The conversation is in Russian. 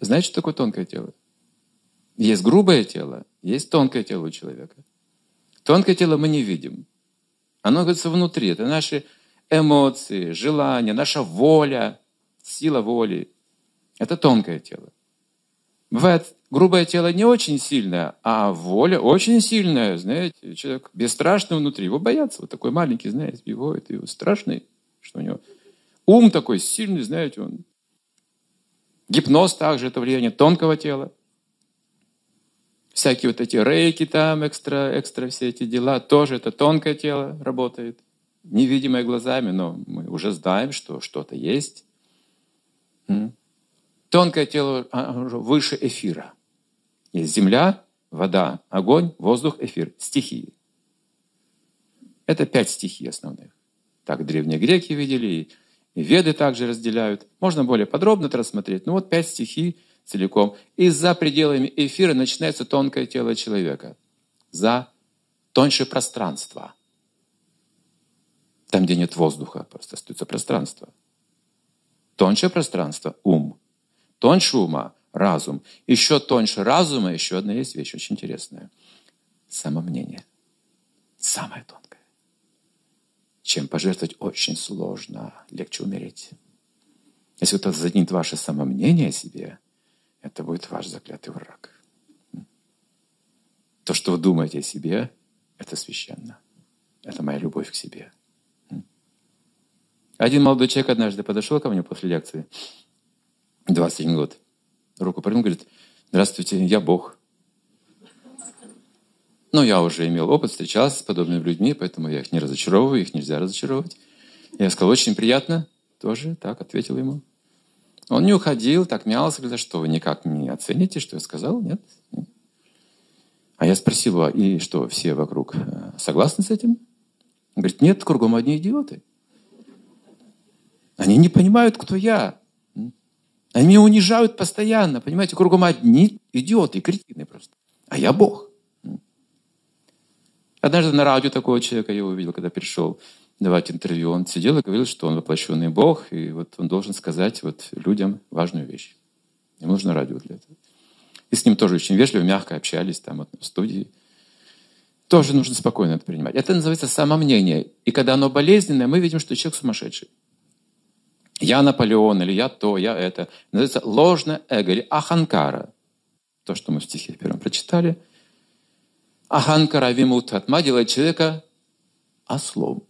Знаете, что такое тонкое тело? Есть грубое тело, есть тонкое тело у человека. Тонкое тело мы не видим. Оно находится внутри. Это наши эмоции, желания, наша воля, сила воли. Это тонкое тело. Бывает, грубое тело не очень сильное, а воля очень сильная, знаете. Человек бесстрашный внутри, его боятся. Вот такой маленький, знаете, его, это его страшный, что у него ум такой сильный, знаете, он. Гипноз также это влияние тонкого тела. Всякие вот эти рейки там, экстра, экстра все эти дела, тоже это тонкое тело работает. Невидимое глазами, но мы уже знаем, что что-то есть. Тонкое тело а, выше эфира. Есть земля, вода, огонь, воздух, эфир. Стихии. Это пять стихий основных. Так древние греки видели, и веды также разделяют. Можно более подробно это рассмотреть. Ну вот пять стихий целиком. И за пределами эфира начинается тонкое тело человека. За тоньше пространство. Там, где нет воздуха, просто остается пространство. Тоньше пространство – ум. Тоньше ума – разум. Еще тоньше разума еще одна есть вещь очень интересная. Самомнение. Самое тонкое. Чем пожертвовать очень сложно, легче умереть. Если кто-то заднит ваше самомнение о себе, это будет ваш заклятый враг. То, что вы думаете о себе, это священно. Это моя любовь к себе. Один молодой человек однажды подошел ко мне после лекции, 21 год, руку поднял, говорит, здравствуйте, я Бог. Но я уже имел опыт, встречался с подобными людьми, поэтому я их не разочаровываю, их нельзя разочаровывать. Я сказал, очень приятно, тоже так ответил ему. Он не уходил, так мялся, говорит, что, вы никак не оцените, что я сказал? Нет? А я спросил, а и что, все вокруг э, согласны с этим? Он говорит, нет, кругом одни идиоты. Они не понимают, кто я. Они меня унижают постоянно, понимаете, кругом одни идиоты, кретины просто. А я Бог. Однажды на радио такого человека я увидел, когда пришел давать интервью. Он сидел и говорил, что он воплощенный Бог, и вот он должен сказать вот людям важную вещь. Ему нужно радио для этого. И с ним тоже очень вежливо, мягко общались там вот, в студии. Тоже нужно спокойно это принимать. Это называется самомнение. И когда оно болезненное, мы видим, что человек сумасшедший. Я Наполеон, или я то, я это. Называется ложное эго, или аханкара. То, что мы в стихе первом прочитали. Аханкара вимутатма делает человека ослом.